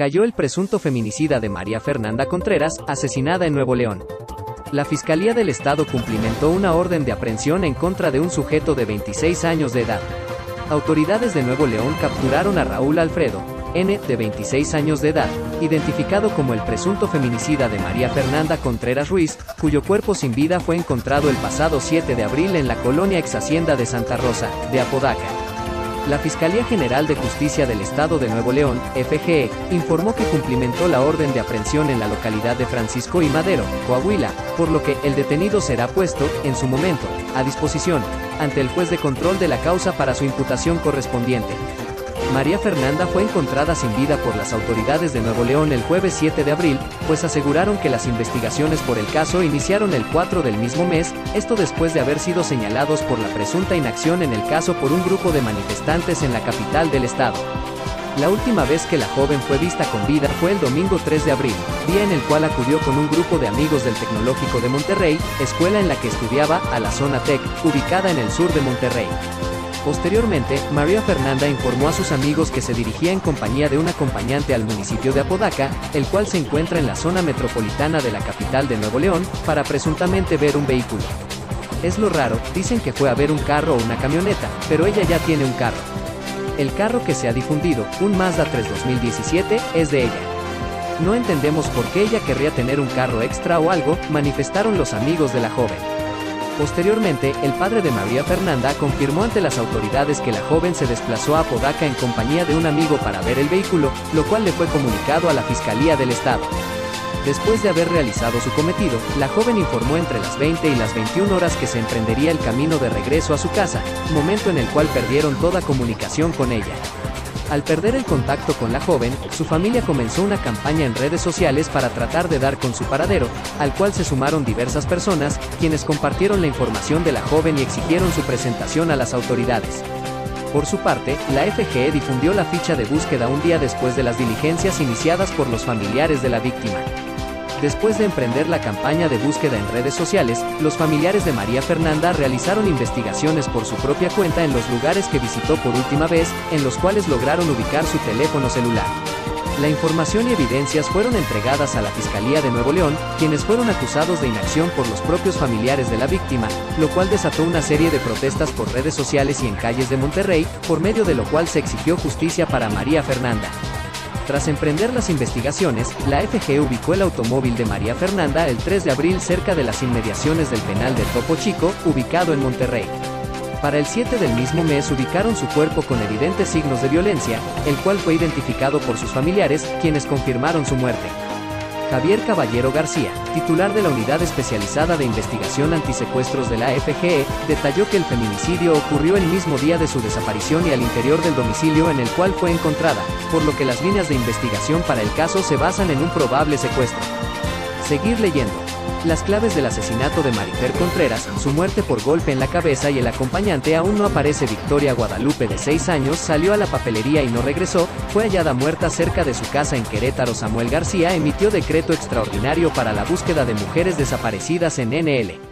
cayó el presunto feminicida de María Fernanda Contreras, asesinada en Nuevo León. La Fiscalía del Estado cumplimentó una orden de aprehensión en contra de un sujeto de 26 años de edad. Autoridades de Nuevo León capturaron a Raúl Alfredo, N, de 26 años de edad, identificado como el presunto feminicida de María Fernanda Contreras Ruiz, cuyo cuerpo sin vida fue encontrado el pasado 7 de abril en la colonia ex Hacienda de Santa Rosa, de Apodaca. La Fiscalía General de Justicia del Estado de Nuevo León, FGE, informó que cumplimentó la orden de aprehensión en la localidad de Francisco y Madero, Coahuila, por lo que el detenido será puesto, en su momento, a disposición, ante el juez de control de la causa para su imputación correspondiente. María Fernanda fue encontrada sin vida por las autoridades de Nuevo León el jueves 7 de abril, pues aseguraron que las investigaciones por el caso iniciaron el 4 del mismo mes, esto después de haber sido señalados por la presunta inacción en el caso por un grupo de manifestantes en la capital del estado. La última vez que la joven fue vista con vida fue el domingo 3 de abril, día en el cual acudió con un grupo de amigos del Tecnológico de Monterrey, escuela en la que estudiaba, a la zona TEC, ubicada en el sur de Monterrey. Posteriormente, María Fernanda informó a sus amigos que se dirigía en compañía de un acompañante al municipio de Apodaca, el cual se encuentra en la zona metropolitana de la capital de Nuevo León, para presuntamente ver un vehículo. Es lo raro, dicen que fue a ver un carro o una camioneta, pero ella ya tiene un carro. El carro que se ha difundido, un Mazda 3 2017, es de ella. No entendemos por qué ella querría tener un carro extra o algo, manifestaron los amigos de la joven. Posteriormente, el padre de María Fernanda confirmó ante las autoridades que la joven se desplazó a Podaca en compañía de un amigo para ver el vehículo, lo cual le fue comunicado a la Fiscalía del Estado. Después de haber realizado su cometido, la joven informó entre las 20 y las 21 horas que se emprendería el camino de regreso a su casa, momento en el cual perdieron toda comunicación con ella. Al perder el contacto con la joven, su familia comenzó una campaña en redes sociales para tratar de dar con su paradero, al cual se sumaron diversas personas, quienes compartieron la información de la joven y exigieron su presentación a las autoridades. Por su parte, la FGE difundió la ficha de búsqueda un día después de las diligencias iniciadas por los familiares de la víctima. Después de emprender la campaña de búsqueda en redes sociales, los familiares de María Fernanda realizaron investigaciones por su propia cuenta en los lugares que visitó por última vez, en los cuales lograron ubicar su teléfono celular. La información y evidencias fueron entregadas a la Fiscalía de Nuevo León, quienes fueron acusados de inacción por los propios familiares de la víctima, lo cual desató una serie de protestas por redes sociales y en calles de Monterrey, por medio de lo cual se exigió justicia para María Fernanda. Tras emprender las investigaciones, la FG ubicó el automóvil de María Fernanda el 3 de abril cerca de las inmediaciones del penal de Topo Chico, ubicado en Monterrey. Para el 7 del mismo mes ubicaron su cuerpo con evidentes signos de violencia, el cual fue identificado por sus familiares, quienes confirmaron su muerte. Javier Caballero García, titular de la Unidad Especializada de Investigación Antisecuestros de la FGE, detalló que el feminicidio ocurrió el mismo día de su desaparición y al interior del domicilio en el cual fue encontrada, por lo que las líneas de investigación para el caso se basan en un probable secuestro. Seguir leyendo. Las claves del asesinato de Marifer Contreras, su muerte por golpe en la cabeza y el acompañante aún no aparece. Victoria Guadalupe de 6 años salió a la papelería y no regresó, fue hallada muerta cerca de su casa en Querétaro. Samuel García emitió decreto extraordinario para la búsqueda de mujeres desaparecidas en NL.